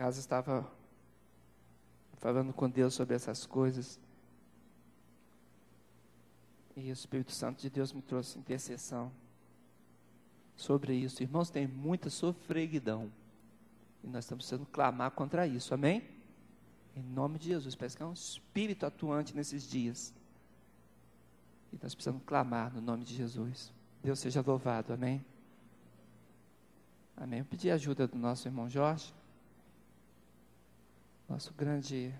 casa estava falando com Deus sobre essas coisas. E o Espírito Santo de Deus me trouxe intercessão sobre isso. Irmãos, tem muita sofreguidão. E nós estamos precisando clamar contra isso, amém? Em nome de Jesus. Parece que é um espírito atuante nesses dias. E nós precisamos clamar no nome de Jesus. Deus seja louvado, amém? Amém. Eu pedi ajuda do nosso irmão Jorge, nosso grande.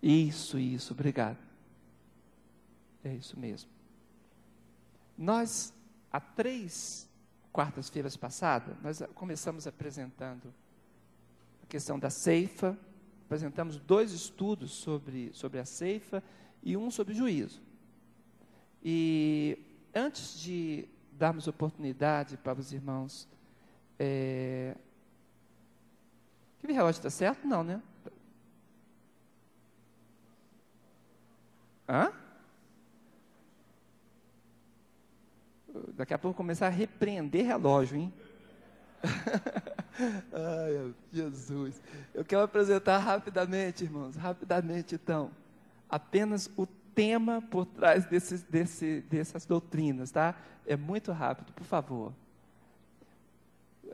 Isso, isso, obrigado. É isso mesmo. Nós, há três quartas-feiras passadas, nós começamos apresentando a questão da ceifa, apresentamos dois estudos sobre, sobre a ceifa e um sobre juízo. E antes de darmos oportunidade para os irmãos. É... Que relógio está certo? Não, né? Hã? Daqui a pouco começar a repreender relógio, hein? Ai, Jesus. Eu quero apresentar rapidamente, irmãos, rapidamente então, apenas o tema por trás desses, desse, dessas doutrinas, tá? É muito rápido, por favor.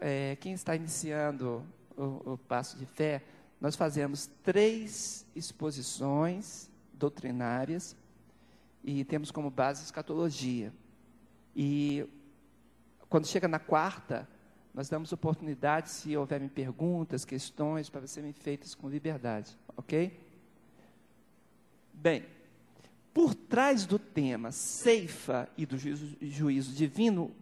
É, quem está iniciando o, o passo de fé, nós fazemos três exposições doutrinárias e temos como base escatologia. E quando chega na quarta, nós damos oportunidade, se houverem perguntas, questões, para serem feitas com liberdade, ok? Bem, por trás do tema ceifa e do juízo, juízo divino,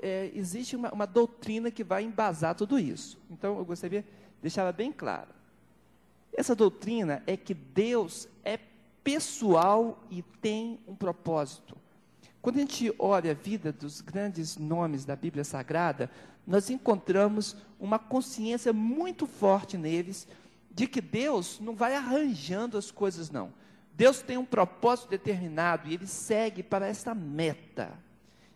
é, existe uma, uma, doutrina que vai embasar tudo isso. Então, eu gostaria de deixar bem claro. Essa doutrina é que Deus é pessoal e tem um propósito. Quando a gente olha a vida dos grandes nomes da Bíblia Sagrada, nós encontramos uma consciência muito forte neles de que Deus não vai arranjando as coisas, não. Deus tem um propósito determinado e ele segue para esta meta.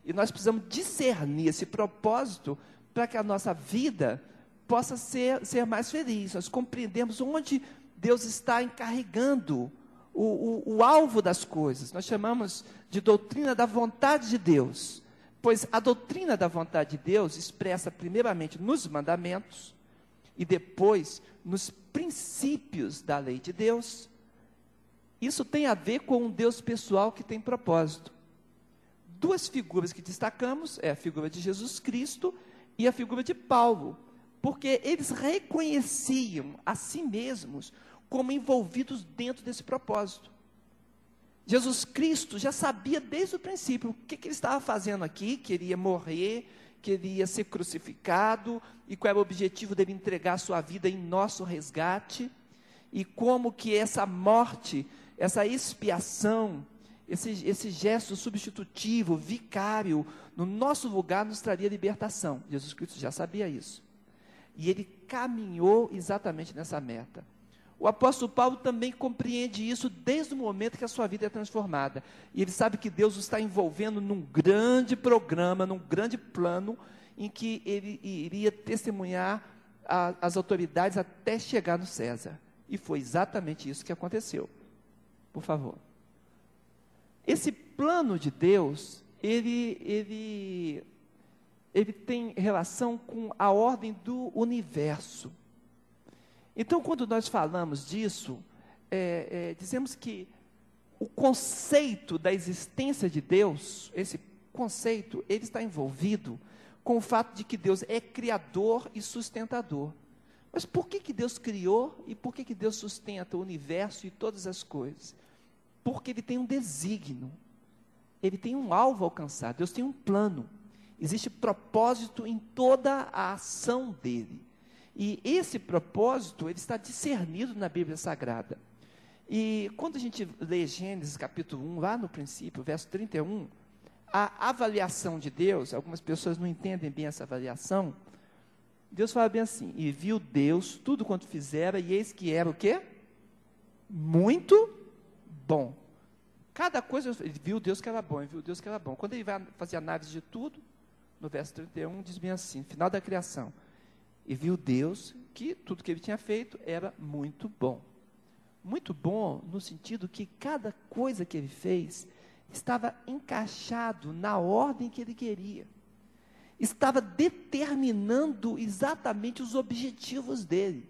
E nós precisamos discernir esse propósito para que a nossa vida possa ser, ser mais feliz. Nós compreendemos onde Deus está encarregando o, o, o alvo das coisas. Nós chamamos de doutrina da vontade de Deus. Pois a doutrina da vontade de Deus expressa primeiramente nos mandamentos e depois nos princípios da lei de Deus isso tem a ver com um Deus pessoal que tem propósito. Duas figuras que destacamos é a figura de Jesus Cristo e a figura de Paulo, porque eles reconheciam a si mesmos como envolvidos dentro desse propósito. Jesus Cristo já sabia desde o princípio o que, que ele estava fazendo aqui, que ele ia morrer, que ele ia ser crucificado, e qual era o objetivo dele entregar a sua vida em nosso resgate, e como que essa morte essa expiação, esse, esse gesto substitutivo, vicário, no nosso lugar nos traria libertação. Jesus Cristo já sabia isso. E ele caminhou exatamente nessa meta. O apóstolo Paulo também compreende isso desde o momento que a sua vida é transformada. E ele sabe que Deus o está envolvendo num grande programa, num grande plano, em que ele iria testemunhar a, as autoridades até chegar no César. E foi exatamente isso que aconteceu por favor. Esse plano de Deus, ele, ele, ele tem relação com a ordem do universo. Então, quando nós falamos disso, é, é, dizemos que o conceito da existência de Deus, esse conceito, ele está envolvido com o fato de que Deus é criador e sustentador. Mas por que, que Deus criou e por que, que Deus sustenta o universo e todas as coisas? Porque ele tem um desígnio, ele tem um alvo a alcançar, Deus tem um plano, existe propósito em toda a ação dele. E esse propósito, ele está discernido na Bíblia Sagrada. E quando a gente lê Gênesis capítulo 1, lá no princípio, verso 31, a avaliação de Deus, algumas pessoas não entendem bem essa avaliação, Deus fala bem assim, e viu Deus tudo quanto fizera, e eis que era o quê? Muito bom. Cada coisa, ele viu Deus que era bom, ele viu Deus que era bom. Quando ele vai fazer análise de tudo, no verso 31, diz bem assim, final da criação. e viu Deus que tudo que ele tinha feito era muito bom. Muito bom no sentido que cada coisa que ele fez estava encaixado na ordem que ele queria. Estava determinando exatamente os objetivos dele.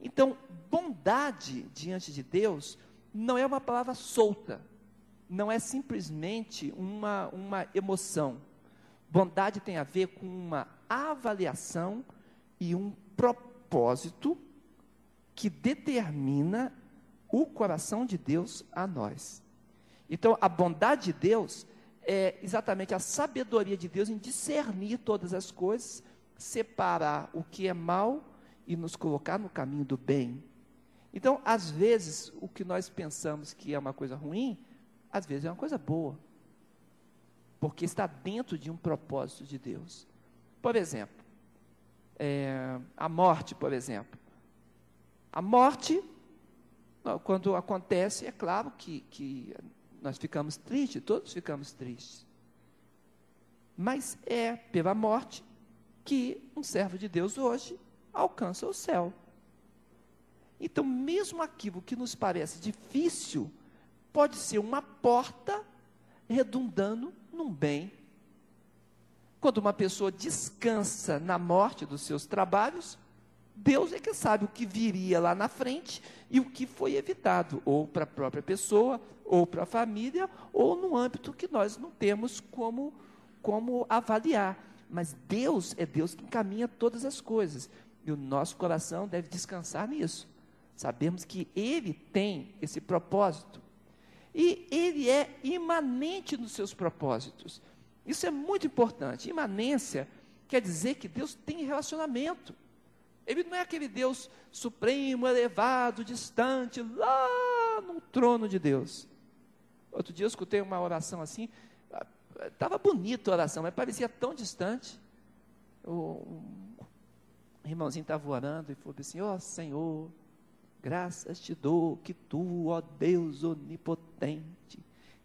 Então, bondade diante de Deus não é uma palavra solta, não é simplesmente uma, uma emoção. Bondade tem a ver com uma avaliação e um propósito que determina o coração de Deus a nós. Então, a bondade de Deus é exatamente a sabedoria de Deus em discernir todas as coisas, separar o que é mal e nos colocar no caminho do bem. Então, às vezes, o que nós pensamos que é uma coisa ruim, às vezes é uma coisa boa, porque está dentro de um propósito de Deus. Por exemplo, é, a morte, por exemplo. A morte, quando acontece, é claro que, que nós ficamos tristes, todos ficamos tristes. Mas é pela morte que um servo de Deus hoje alcança o céu. Então, mesmo aquilo que nos parece difícil, pode ser uma porta redundando num bem. Quando uma pessoa descansa na morte dos seus trabalhos, Deus é que sabe o que viria lá na frente e o que foi evitado, ou para a própria pessoa, ou para a família, ou no âmbito que nós não temos como, como avaliar. Mas Deus é Deus que encaminha todas as coisas. E o nosso coração deve descansar nisso. Sabemos que Ele tem esse propósito. E Ele é imanente nos seus propósitos. Isso é muito importante. Imanência quer dizer que Deus tem relacionamento. Ele não é aquele Deus supremo, elevado, distante, lá no trono de Deus. Outro dia eu escutei uma oração assim, estava bonita a oração, mas parecia tão distante. O, o irmãozinho estava orando e falou assim: Ó oh, Senhor, graças te dou que tu, ó Deus onipotente,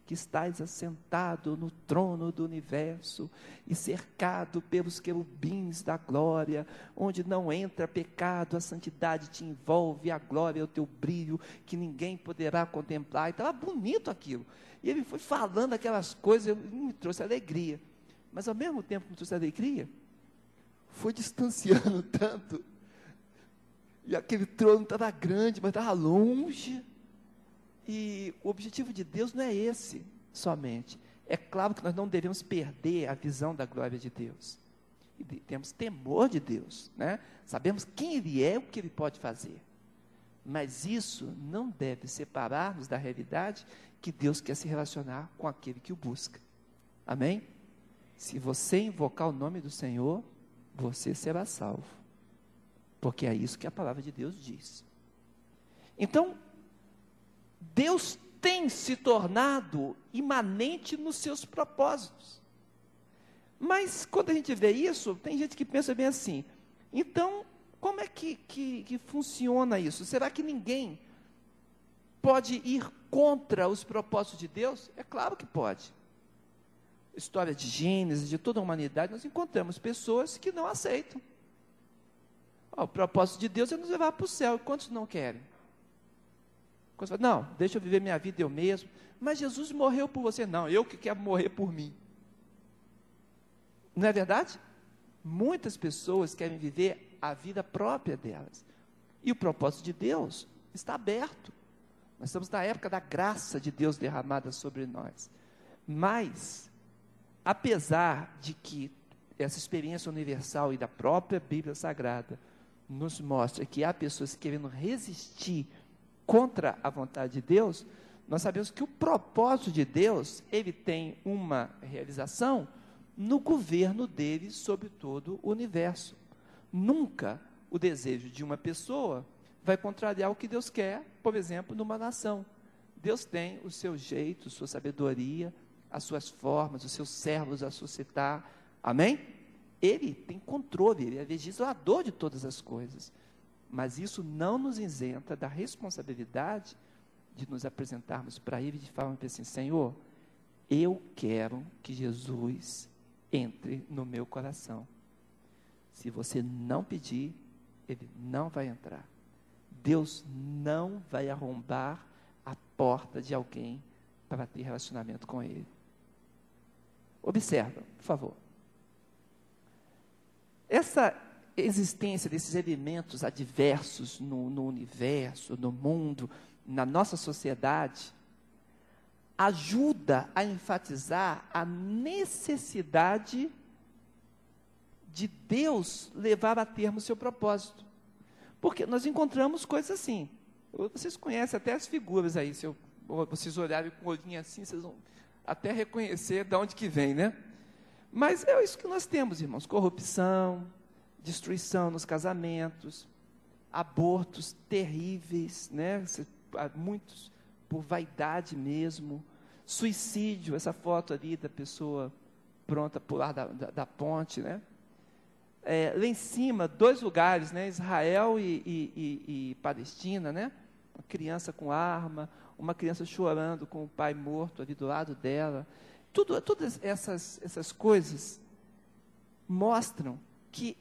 que estás assentado no trono do universo e cercado pelos querubins da glória, onde não entra pecado, a santidade te envolve, a glória é o teu brilho, que ninguém poderá contemplar. E estava bonito aquilo. E ele foi falando aquelas coisas, me trouxe alegria. Mas ao mesmo tempo que me trouxe alegria, foi distanciando tanto. E aquele trono estava grande, mas estava longe. E o objetivo de Deus não é esse somente. É claro que nós não devemos perder a visão da glória de Deus. E temos temor de Deus, né? Sabemos quem Ele é, o que Ele pode fazer. Mas isso não deve separar-nos da realidade que Deus quer se relacionar com aquele que o busca. Amém? Se você invocar o nome do Senhor, você será salvo. Porque é isso que a palavra de Deus diz. Então, Deus tem se tornado imanente nos seus propósitos. Mas quando a gente vê isso, tem gente que pensa bem assim: então, como é que, que, que funciona isso? Será que ninguém pode ir contra os propósitos de Deus? É claro que pode. História de Gênesis, de toda a humanidade, nós encontramos pessoas que não aceitam. O propósito de Deus é nos levar para o céu. Quantos não querem? Quando você fala, não, deixa eu viver minha vida eu mesmo. Mas Jesus morreu por você. Não, eu que quero morrer por mim. Não é verdade? Muitas pessoas querem viver a vida própria delas. E o propósito de Deus está aberto. Nós estamos na época da graça de Deus derramada sobre nós. Mas, apesar de que essa experiência universal e da própria Bíblia Sagrada nos mostra que há pessoas querendo resistir contra a vontade de Deus, nós sabemos que o propósito de Deus, ele tem uma realização no governo dele sobre todo o universo. Nunca o desejo de uma pessoa vai contrariar o que Deus quer, por exemplo, numa nação. Deus tem o seu jeito, sua sabedoria, as suas formas, os seus servos a suscitar. Amém? Ele tem controle, ele é legislador de todas as coisas. Mas isso não nos isenta da responsabilidade de nos apresentarmos para Ele de forma assim: Senhor, eu quero que Jesus entre no meu coração. Se você não pedir, ele não vai entrar. Deus não vai arrombar a porta de alguém para ter relacionamento com ele. Observa, por favor. Essa existência desses elementos adversos no, no universo, no mundo, na nossa sociedade, ajuda a enfatizar a necessidade de Deus levar a termo o seu propósito. Porque nós encontramos coisas assim. Vocês conhecem até as figuras aí, se eu, vocês olharem com o olhinho assim, vocês vão até reconhecer de onde que vem, né? Mas é isso que nós temos, irmãos: corrupção, destruição nos casamentos, abortos terríveis, né? Muitos por vaidade mesmo, suicídio, essa foto ali da pessoa pronta a pular da, da, da ponte, né? É, lá em cima, dois lugares, né? Israel e, e, e, e Palestina, né? Uma criança com arma, uma criança chorando com o pai morto ali do lado dela. Tudo, todas essas, essas coisas mostram que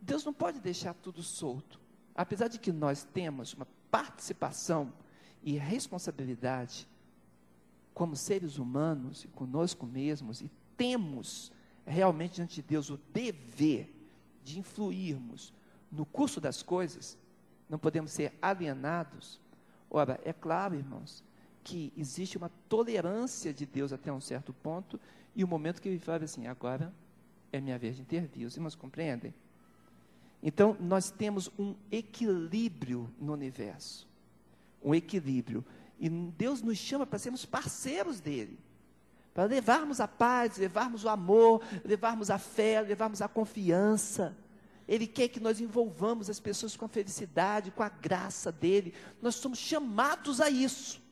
Deus não pode deixar tudo solto. Apesar de que nós temos uma participação e responsabilidade como seres humanos e conosco mesmos, e temos realmente diante de Deus o dever de influirmos no curso das coisas, não podemos ser alienados Ora, é claro, irmãos, que existe uma tolerância de Deus até um certo ponto, e o momento que ele fala assim, agora é minha vez de intervir. Os irmãos compreendem? Então, nós temos um equilíbrio no universo. Um equilíbrio. E Deus nos chama para sermos parceiros dele. Para levarmos a paz, levarmos o amor, levarmos a fé, levarmos a confiança. Ele quer que nós envolvamos as pessoas com a felicidade, com a graça dele. Nós somos chamados a isso.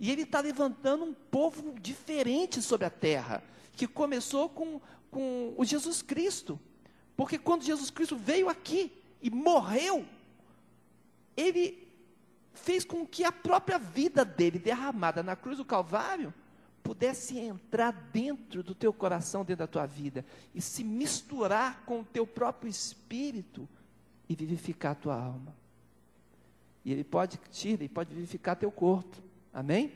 E ele está levantando um povo diferente sobre a terra, que começou com, com o Jesus Cristo. Porque quando Jesus Cristo veio aqui e morreu, ele fez com que a própria vida dele, derramada na cruz do Calvário, pudesse entrar dentro do teu coração, dentro da tua vida, e se misturar com o teu próprio espírito e vivificar a tua alma. E ele pode tirar, ele pode vivificar teu corpo. Amém?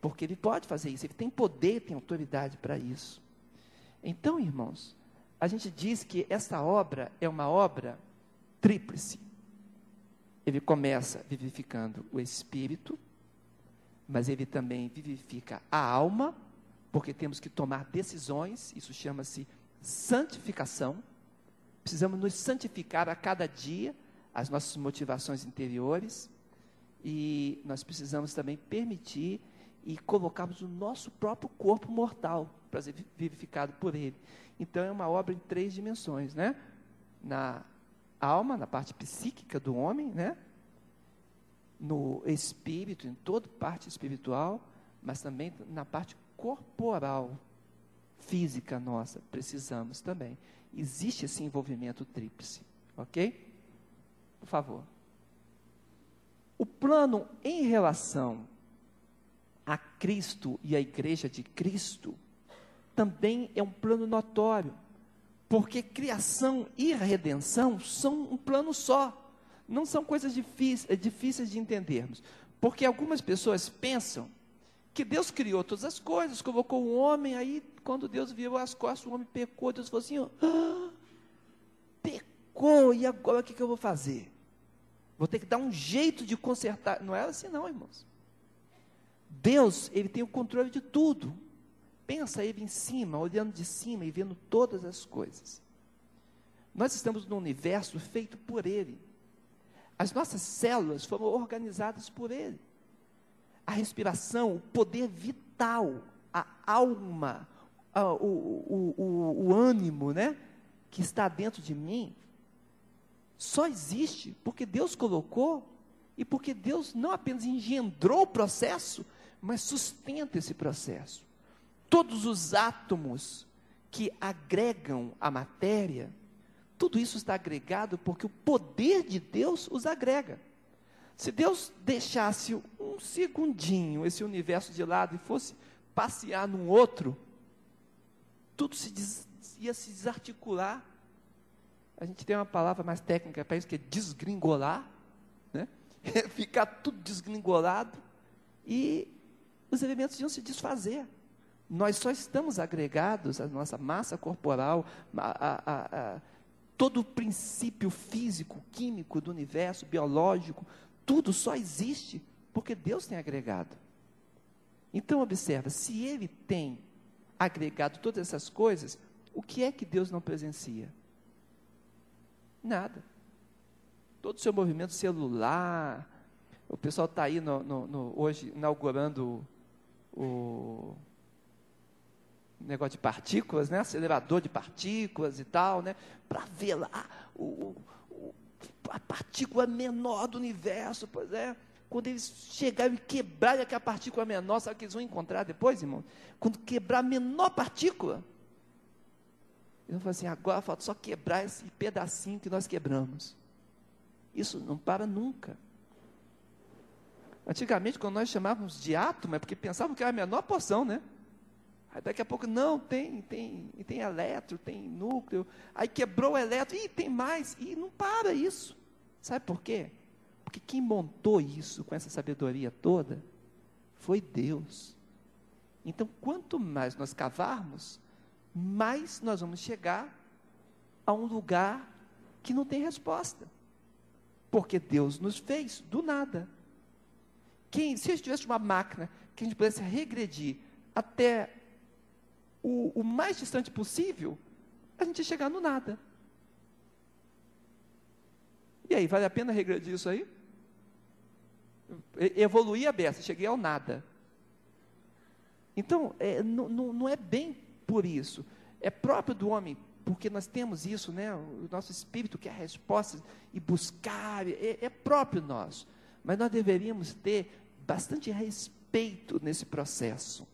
Porque ele pode fazer isso, ele tem poder, tem autoridade para isso. Então, irmãos, a gente diz que essa obra é uma obra tríplice. Ele começa vivificando o espírito, mas ele também vivifica a alma, porque temos que tomar decisões, isso chama-se santificação. Precisamos nos santificar a cada dia, as nossas motivações interiores, e nós precisamos também permitir e colocarmos o nosso próprio corpo mortal para ser vivificado por ele. Então é uma obra em três dimensões, né? Na alma, na parte psíquica do homem, né? no espírito, em toda parte espiritual, mas também na parte corporal, física nossa, precisamos também. Existe esse envolvimento tríplice, ok? Por favor. O plano em relação a Cristo e a igreja de Cristo também é um plano notório, porque criação e redenção são um plano só não são coisas difíceis, é difíceis de entendermos. Porque algumas pessoas pensam que Deus criou todas as coisas, colocou o homem, aí quando Deus viu as costas, o homem pecou, Deus falou assim: ah, pecou, e agora o que, que eu vou fazer? Vou ter que dar um jeito de consertar. Não é assim, não, irmãos. Deus, ele tem o controle de tudo. Pensa ele em cima, olhando de cima e vendo todas as coisas. Nós estamos num universo feito por ele. As nossas células foram organizadas por Ele. A respiração, o poder vital, a alma, a, o, o, o, o ânimo, né? Que está dentro de mim, só existe porque Deus colocou e porque Deus não apenas engendrou o processo, mas sustenta esse processo. Todos os átomos que agregam a matéria tudo isso está agregado porque o poder de Deus os agrega. Se Deus deixasse um segundinho esse universo de lado e fosse passear num outro, tudo se des, ia se desarticular. A gente tem uma palavra mais técnica para isso, que é desgringolar, né? ficar tudo desgringolado, e os elementos iam se desfazer. Nós só estamos agregados à nossa massa corporal, a, a, a, todo o princípio físico, químico do universo, biológico, tudo só existe porque Deus tem agregado. Então, observa, se Ele tem agregado todas essas coisas, o que é que Deus não presencia? Nada. Todo o seu movimento celular, o pessoal está aí no, no, no, hoje inaugurando o, negócio de partículas, né? acelerador de partículas e tal, né? para ver lá o, o, a partícula menor do universo, pois é quando eles chegarem e quebrarem aquela partícula menor, sabe o que eles vão encontrar depois, irmão? Quando quebrar a menor partícula, vão falar assim: agora falta só quebrar esse pedacinho que nós quebramos. Isso não para nunca. Antigamente, quando nós chamávamos de átomo, é porque pensavam que era a menor porção, né? Aí daqui a pouco, não, tem, tem, tem elétron, tem núcleo. Aí quebrou o elétron, e tem mais. E não para isso. Sabe por quê? Porque quem montou isso com essa sabedoria toda foi Deus. Então, quanto mais nós cavarmos, mais nós vamos chegar a um lugar que não tem resposta. Porque Deus nos fez do nada. Quem, se a gente tivesse uma máquina que a gente pudesse regredir até o, o mais distante possível, a gente ia chegar no nada. E aí, vale a pena regredir isso aí? evoluí a beça, cheguei ao nada. Então, é, não, não é bem por isso. É próprio do homem, porque nós temos isso, né? O nosso espírito quer respostas e buscar, é, é próprio nosso. Mas nós deveríamos ter bastante respeito nesse processo,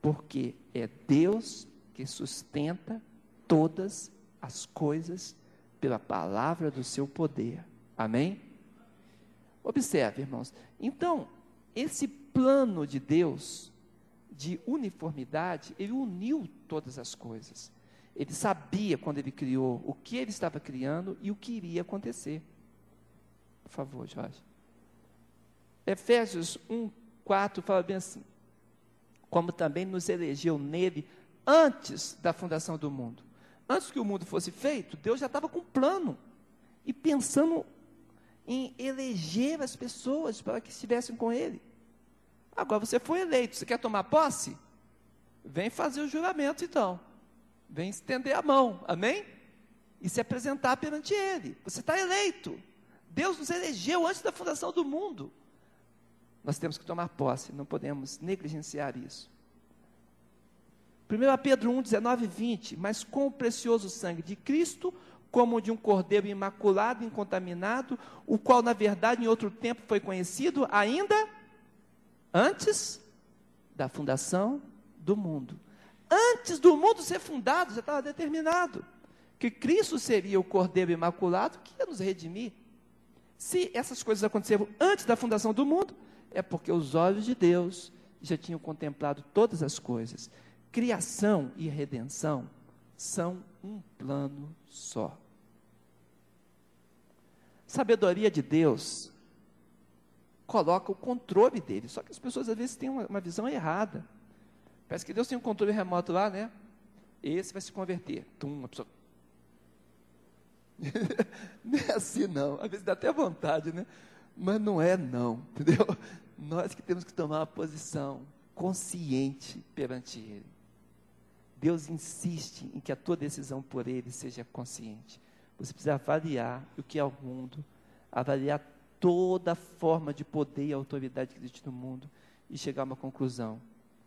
porque é Deus que sustenta todas as coisas pela palavra do seu poder. Amém? Observe, irmãos. Então, esse plano de Deus de uniformidade, ele uniu todas as coisas. Ele sabia quando ele criou o que ele estava criando e o que iria acontecer. Por favor, Jorge. Efésios 1, 4 fala bem assim: como também nos elegeu nele antes da fundação do mundo. Antes que o mundo fosse feito, Deus já estava com um plano e pensando em eleger as pessoas para que estivessem com ele. Agora você foi eleito, você quer tomar posse? Vem fazer o juramento então. Vem estender a mão, amém? E se apresentar perante ele. Você está eleito. Deus nos elegeu antes da fundação do mundo. Nós temos que tomar posse, não podemos negligenciar isso. 1 Pedro 1, 19 e 20. Mas com o precioso sangue de Cristo, como de um cordeiro imaculado, incontaminado, o qual, na verdade, em outro tempo foi conhecido ainda antes da fundação do mundo. Antes do mundo ser fundado, já estava determinado que Cristo seria o cordeiro imaculado que ia nos redimir. Se essas coisas aconteceram antes da fundação do mundo, é porque os olhos de Deus já tinham contemplado todas as coisas. Criação e redenção são um plano só. Sabedoria de Deus coloca o controle dele. Só que as pessoas às vezes têm uma, uma visão errada. Parece que Deus tem um controle remoto lá, né? Esse vai se converter. Tum, a pessoa. não é assim, não. Às vezes dá até vontade, né? Mas não é, não. Entendeu? Nós que temos que tomar uma posição consciente perante Ele. Deus insiste em que a tua decisão por Ele seja consciente. Você precisa avaliar o que é o mundo, avaliar toda forma de poder e autoridade que existe no mundo e chegar a uma conclusão.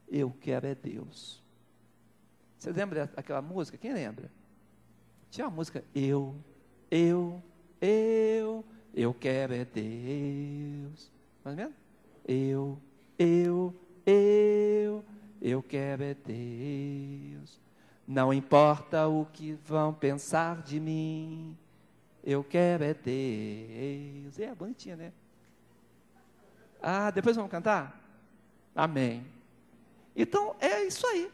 Eu quero é Deus. Você lembra daquela música? Quem lembra? Tinha uma música, eu, eu, eu, eu quero é Deus. Mais ou menos? Eu, eu, eu, eu quero é Deus. Não importa o que vão pensar de mim, eu quero é Deus. É bonitinha, né? Ah, depois vamos cantar? Amém. Então é isso aí.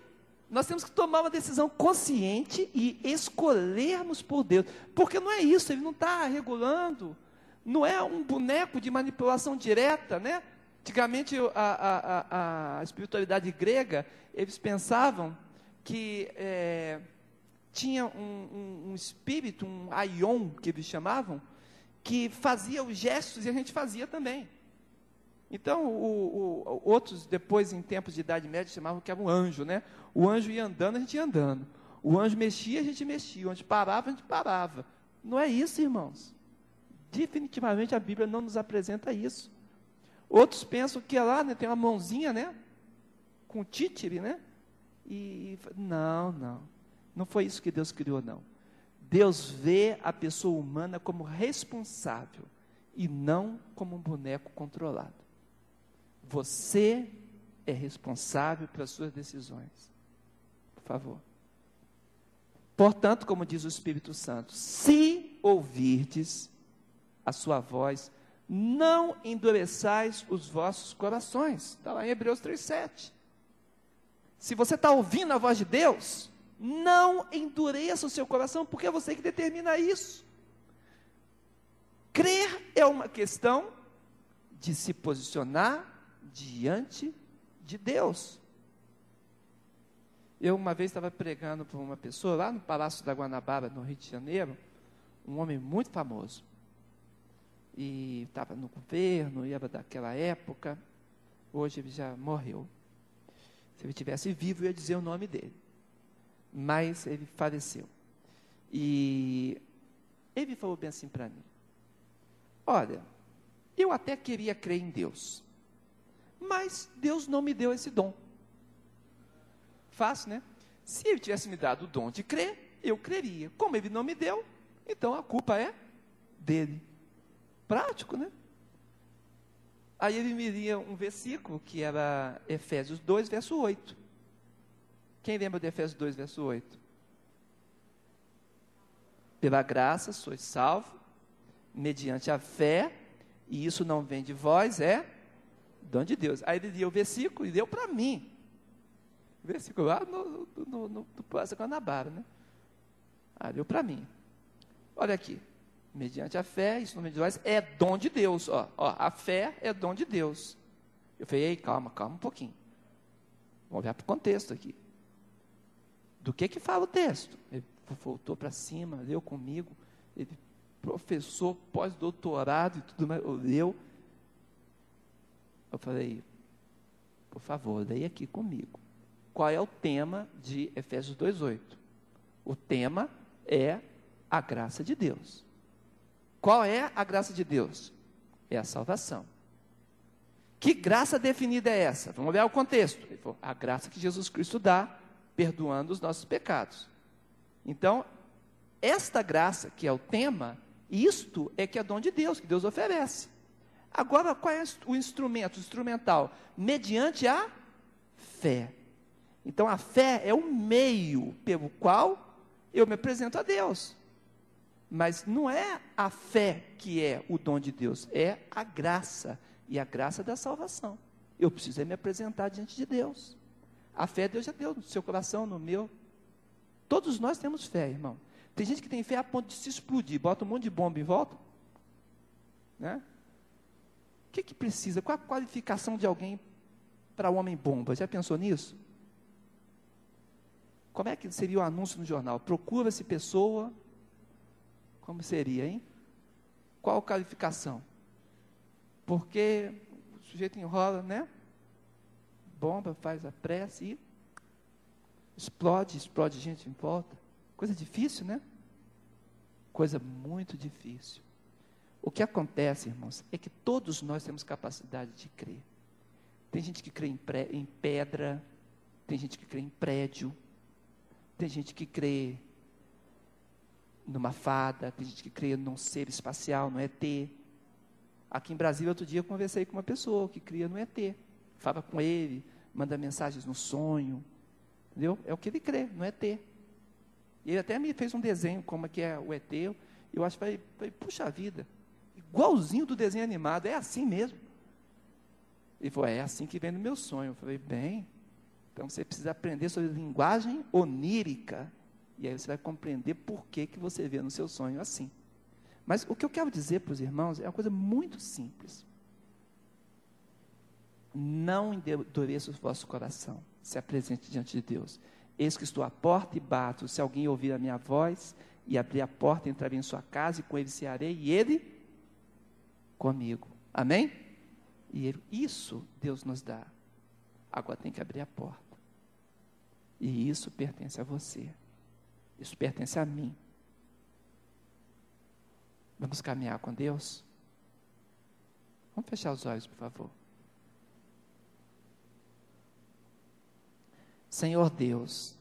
Nós temos que tomar uma decisão consciente e escolhermos por Deus. Porque não é isso, ele não está regulando. Não é um boneco de manipulação direta, né? Antigamente, a, a, a, a espiritualidade grega, eles pensavam que é, tinha um, um, um, espírito, um aion, que eles chamavam, que fazia os gestos e a gente fazia também. Então, o, o, outros, depois, em tempos de Idade Média, chamavam que era um anjo, né? O anjo ia andando, a gente ia andando. O anjo mexia, a gente mexia. O anjo parava, a gente parava. Não é isso, irmãos. Definitivamente a Bíblia não nos apresenta isso. Outros pensam que é lá né, tem uma mãozinha, né? Com títere, né? E, não, não. Não foi isso que Deus criou, não. Deus vê a pessoa humana como responsável e não como um boneco controlado. Você é responsável pelas suas decisões. Por favor. Portanto, como diz o Espírito Santo, se ouvirdes a sua voz, não endureçais os vossos corações. Está lá em Hebreus 3,7. Se você está ouvindo a voz de Deus, não endureça o seu coração, porque é você que determina isso. Crer é uma questão de se posicionar diante de Deus. Eu uma vez estava pregando para uma pessoa lá no Palácio da Guanabara, no Rio de Janeiro, um homem muito famoso. E estava no governo, era daquela época. Hoje ele já morreu. Se ele tivesse vivo, eu ia dizer o nome dele. Mas ele faleceu. E ele falou bem assim para mim: Olha, eu até queria crer em Deus mas Deus não me deu esse dom. Fácil, né? Se ele tivesse me dado o dom de crer, eu creria. Como ele não me deu, então a culpa é dele. Prático, né? Aí ele me lia um versículo que era Efésios 2, verso 8. Quem lembra de Efésios 2, verso 8? Pela graça sois salvo, mediante a fé, e isso não vem de vós, é Dom de Deus. Aí ele lia o versículo e deu para mim. O versículo lá no, no, no, no, Guanabara, né? Ah, deu para mim. Olha aqui. Mediante a fé, isso não me diz, é dom de Deus. Ó, ó, a fé é dom de Deus. Eu falei, ei, calma, calma um pouquinho. Vamos olhar para o contexto aqui. Do que que fala o texto? Ele voltou para cima, leu comigo, ele professor, pós-doutorado e tudo mais, leu. Eu falei, por favor, leia aqui comigo. Qual é o tema de Efésios 2,8? O tema é a graça de Deus. Qual é a graça de Deus? É a salvação. Que graça definida é essa? Vamos ver o contexto. a graça que Jesus Cristo dá, perdoando os nossos pecados. Então, esta graça, que é o tema, isto é que é dom de Deus, que Deus oferece. Agora, qual é o instrumento? O instrumental, mediante a fé. Então, a fé é o meio pelo qual eu me apresento a Deus. Mas não é a fé que é o dom de Deus, é a graça. E a graça da salvação. Eu preciso é me apresentar diante de Deus. A fé Deus já deu no seu coração, no meu. Todos nós temos fé, irmão. Tem gente que tem fé a ponto de se explodir, bota um monte de bomba em volta. Né? O que, que precisa? Qual a qualificação de alguém para homem bomba? Já pensou nisso? Como é que seria o anúncio no jornal? Procura-se pessoa. Como seria, hein? Qual a qualificação? Porque o sujeito enrola, né? Bomba, faz a prece e explode, explode gente em volta. Coisa difícil, né? Coisa muito difícil. O que acontece, irmãos, é que todos nós temos capacidade de crer. Tem gente que crê em, pré, em pedra, tem gente que crê em prédio, tem gente que crê numa fada, tem gente que crê num ser espacial, no ET. Aqui em Brasília, outro dia, eu conversei com uma pessoa que cria no ET. Fala com ele, manda mensagens no sonho. Entendeu? É o que ele crê, no ET. E ele até me fez um desenho como é que é o ET. Eu acho que falei puxa vida, igualzinho do desenho animado, é assim mesmo. Ele falou, é assim que vem no meu sonho. Eu falei, bem, Então você precisa aprender sobre linguagem onírica. E aí você vai compreender por que, que você vê no seu sonho assim. Mas o que eu quero dizer para os irmãos é uma coisa muito simples. Não endureça o vosso coração. Se apresente diante de Deus. Eis que estou à porta e bato. Se alguém ouvir a minha voz e abrir a porta, entrarei em sua casa e com ele cearei e ele comigo. Amém? E ele, isso Deus nos dá. Agora tem que abrir a porta. E isso pertence a você. Isso pertence a mim. Vamos caminhar com Deus? Vamos fechar os olhos, por favor. Senhor Deus,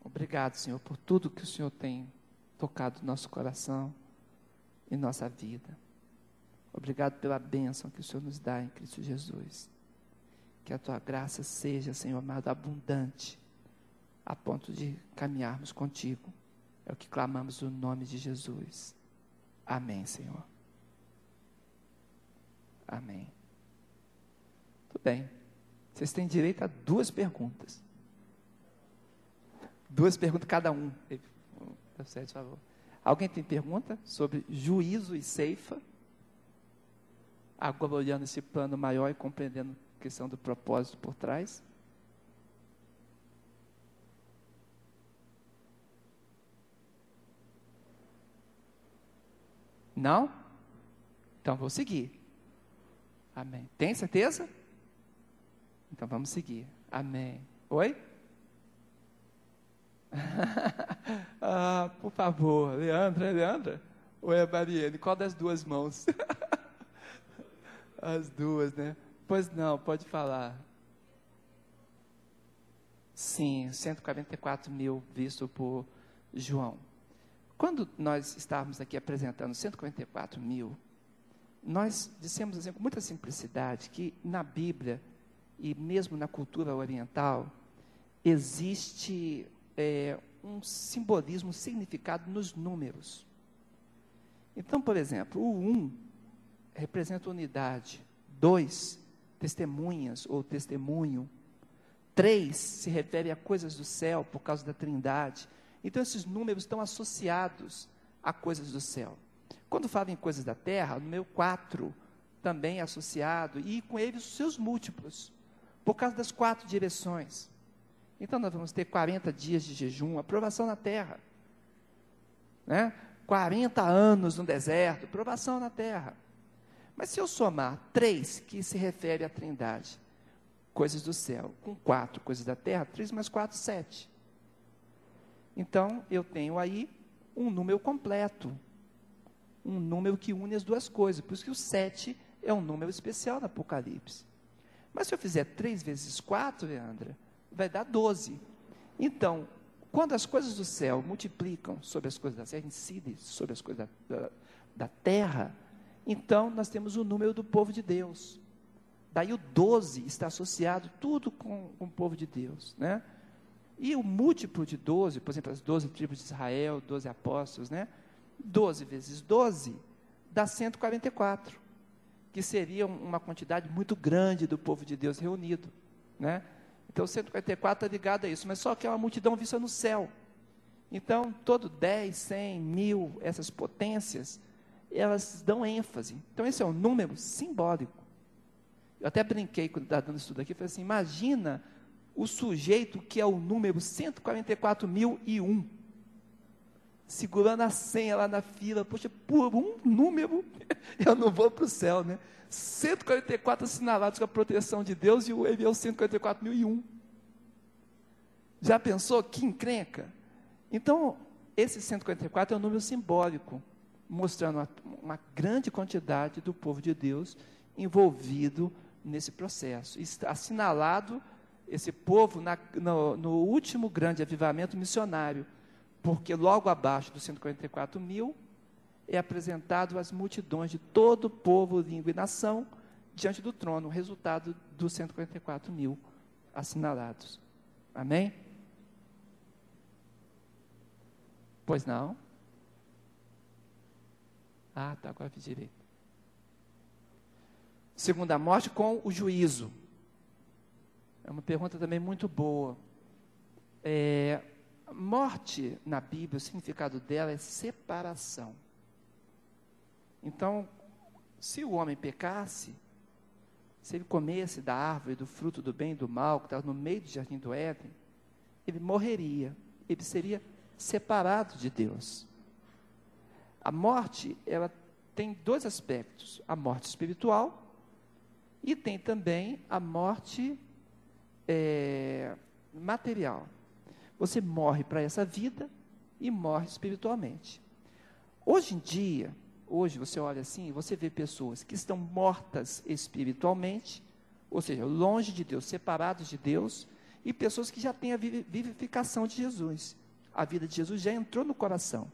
obrigado, Senhor, por tudo que o Senhor tem tocado no nosso coração e nossa vida. Obrigado pela bênção que o Senhor nos dá em Cristo Jesus. Que a tua graça seja, Senhor amado, abundante, a ponto de caminharmos contigo. É o que clamamos no nome de Jesus. Amém, Senhor. Amém. Tudo bem. Vocês têm direito a duas perguntas. Duas perguntas cada um. Por favor. Alguém tem pergunta sobre juízo e ceifa? Agora olhando esse plano maior e compreendendo a questão do propósito por trás. Não? Então vou seguir. Amém. Tem certeza? Então vamos seguir. Amém. Oi? ah, por favor, Leandra, Leandra? Ou é a Mariane? Qual das duas mãos? As duas, né? Pois não, pode falar. Sim, 144 mil visto por João. Quando nós estávamos aqui apresentando 144 mil, nós dissemos assim, com muita simplicidade que na Bíblia e mesmo na cultura oriental existe é, um simbolismo, significado nos números. Então, por exemplo, o 1 um representa unidade, 2, testemunhas ou testemunho, 3 se refere a coisas do céu por causa da trindade. Então, esses números estão associados a coisas do céu. Quando fala em coisas da terra, o número 4 também é associado, e com ele os seus múltiplos, por causa das quatro direções. Então nós vamos ter 40 dias de jejum, aprovação na terra. Né? 40 anos no deserto, aprovação na terra. Mas se eu somar três, que se refere à trindade, coisas do céu, com quatro coisas da terra, três mais quatro, sete. Então eu tenho aí um número completo. Um número que une as duas coisas. Por isso que o sete é um número especial no Apocalipse. Mas se eu fizer três vezes quatro, Leandra, vai dar 12. Então, quando as coisas do céu multiplicam sobre as coisas da terra, incidem sobre as coisas da, da, da terra, então nós temos o número do povo de Deus. Daí o 12 está associado tudo com, com o povo de Deus, né? E o múltiplo de 12, por exemplo, as 12 tribos de Israel, 12 apóstolos, né? 12 vezes 12 dá 144, que seria uma quantidade muito grande do povo de Deus reunido, né? Então, 144 está ligado a isso, mas só que é uma multidão vista no céu. Então, todo 10, 100, mil, essas potências, elas dão ênfase. Então, esse é um número simbólico. Eu até brinquei quando estava dando estudo aqui, falei assim, imagina o sujeito que é o número 144.001, segurando a senha lá na fila, poxa, por um número, eu não vou para o céu, né? 144 assinalados com a proteção de Deus e ele é o 144.001. Já pensou que encrenca? Então, esse 144 é um número simbólico, mostrando uma, uma grande quantidade do povo de Deus envolvido nesse processo. Assinalado esse povo na, no, no, último grande avivamento missionário, porque logo abaixo dos 144 mil é apresentado às multidões de todo o povo, língua e nação diante do trono, resultado dos 144 mil assinalados. Amém? Pois não? Ah, tá, agora fiz direito. Segunda morte com o juízo. É uma pergunta também muito boa. É, morte na Bíblia, o significado dela é separação. Então, se o homem pecasse, se ele comesse da árvore do fruto do bem e do mal, que estava no meio do jardim do Éden, ele morreria, ele seria separado de Deus. A morte, ela tem dois aspectos: a morte espiritual e tem também a morte é, material. Você morre para essa vida e morre espiritualmente. Hoje em dia, hoje você olha assim, você vê pessoas que estão mortas espiritualmente, ou seja, longe de Deus, separados de Deus, e pessoas que já têm a vivificação de Jesus. A vida de Jesus já entrou no coração.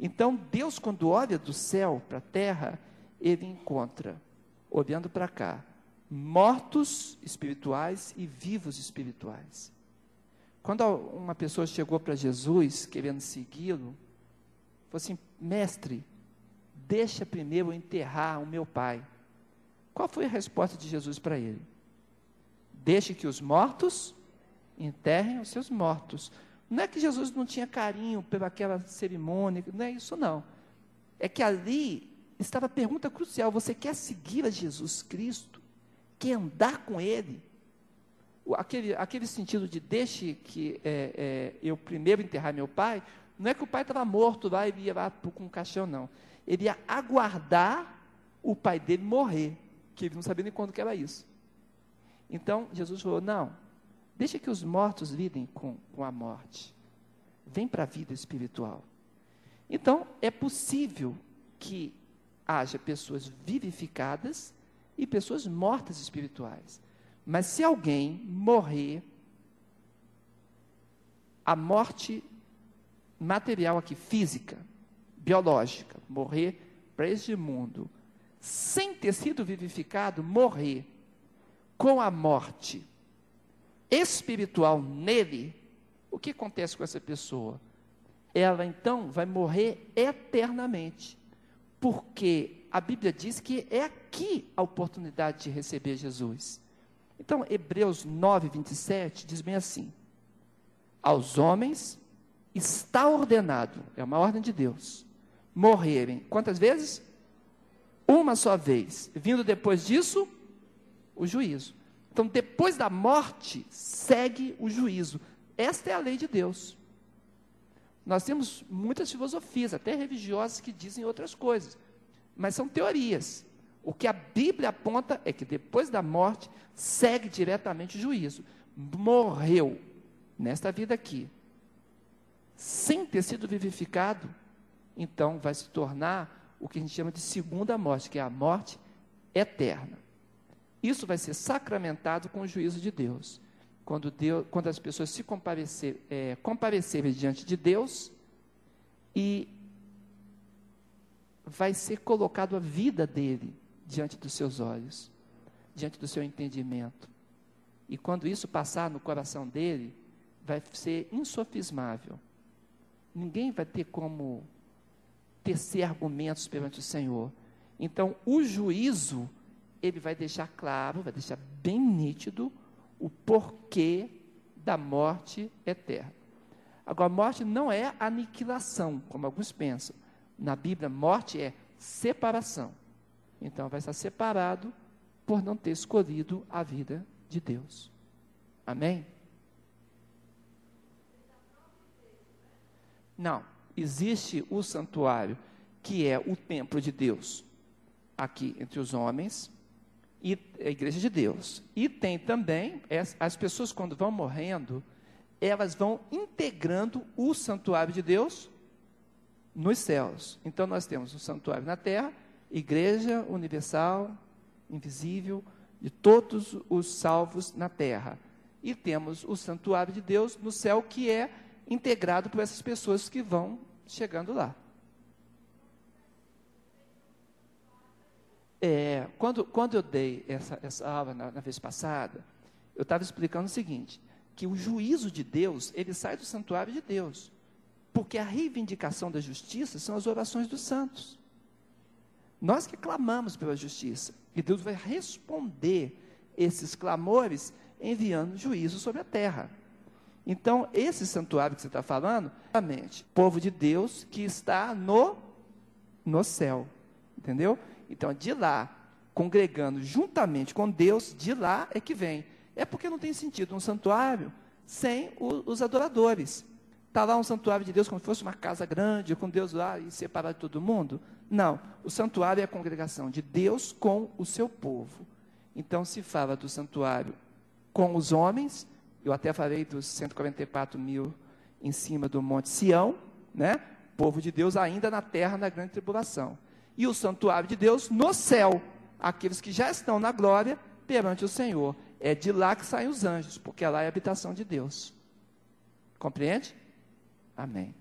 Então, Deus, quando olha do céu para a terra, ele encontra, olhando para cá, mortos espirituais e vivos espirituais. Quando uma pessoa chegou para Jesus, querendo segui-lo, falou assim: Mestre, deixa primeiro enterrar o meu pai. Qual foi a resposta de Jesus para ele? Deixe que os mortos enterrem os seus mortos. Não é que Jesus não tinha carinho pelaquela cerimônia, não é isso não. É que ali estava a pergunta crucial: você quer seguir a Jesus Cristo? Quer andar com Ele? Aquele, aquele sentido de deixe que é, é, eu primeiro enterrar meu pai, não é que o pai estava morto lá e ia lá com um caixão, não. Ele ia aguardar o pai dele morrer, que ele não sabia nem quando que era isso. Então, Jesus falou, não, deixa que os mortos lidem com, com a morte. Vem para a vida espiritual. Então, é possível que haja pessoas vivificadas e pessoas mortas espirituais. Mas se alguém morrer, a morte material aqui, física, biológica, morrer para este mundo, sem ter sido vivificado, morrer com a morte espiritual nele, o que acontece com essa pessoa? Ela então vai morrer eternamente, porque a Bíblia diz que é aqui a oportunidade de receber Jesus. Então, Hebreus 9, 27 diz bem assim: Aos homens está ordenado, é uma ordem de Deus, morrerem. Quantas vezes? Uma só vez. Vindo depois disso, o juízo. Então, depois da morte, segue o juízo. Esta é a lei de Deus. Nós temos muitas filosofias, até religiosas, que dizem outras coisas, mas são teorias. O que a Bíblia aponta é que depois da morte, segue diretamente o juízo. Morreu nesta vida aqui, sem ter sido vivificado, então vai se tornar o que a gente chama de segunda morte, que é a morte eterna. Isso vai ser sacramentado com o juízo de Deus. Quando, Deus, quando as pessoas se é, comparecerem diante de Deus e vai ser colocado a vida dele diante dos seus olhos, diante do seu entendimento. E quando isso passar no coração dele, vai ser insofismável. Ninguém vai ter como tecer argumentos perante o Senhor. Então, o juízo, ele vai deixar claro, vai deixar bem nítido o porquê da morte eterna. Agora, morte não é aniquilação, como alguns pensam. Na Bíblia, morte é separação. Então, vai estar separado por não ter escolhido a vida de Deus. Amém? Não, existe o santuário, que é o templo de Deus, aqui entre os homens, e a igreja de Deus. E tem também, as pessoas quando vão morrendo, elas vão integrando o santuário de Deus nos céus. Então nós temos o santuário na terra, igreja universal, invisível, de todos os salvos na terra. E temos o santuário de Deus no céu, que é integrado por essas pessoas que vão chegando lá. É, quando, quando eu dei essa, essa aula na, na vez passada, eu estava explicando o seguinte, que o juízo de Deus, ele sai do santuário de Deus, porque a reivindicação da justiça são as orações dos santos. Nós que clamamos pela justiça, e Deus vai responder esses clamores enviando juízo sobre a terra. Então, esse santuário que você está falando, realmente, povo de Deus que está no, no céu. Entendeu? Então, de lá, congregando juntamente com Deus, de lá é que vem. É porque não tem sentido um santuário sem o, os adoradores. Está lá um santuário de Deus como se fosse uma casa grande, com Deus lá e separado de todo mundo? Não. O santuário é a congregação de Deus com o seu povo. Então se fala do santuário com os homens, eu até falei dos 144 mil em cima do Monte Sião, né? Povo de Deus ainda na terra na grande tribulação. E o santuário de Deus no céu, aqueles que já estão na glória perante o Senhor. É de lá que saem os anjos, porque lá é a habitação de Deus. Compreende? Amém.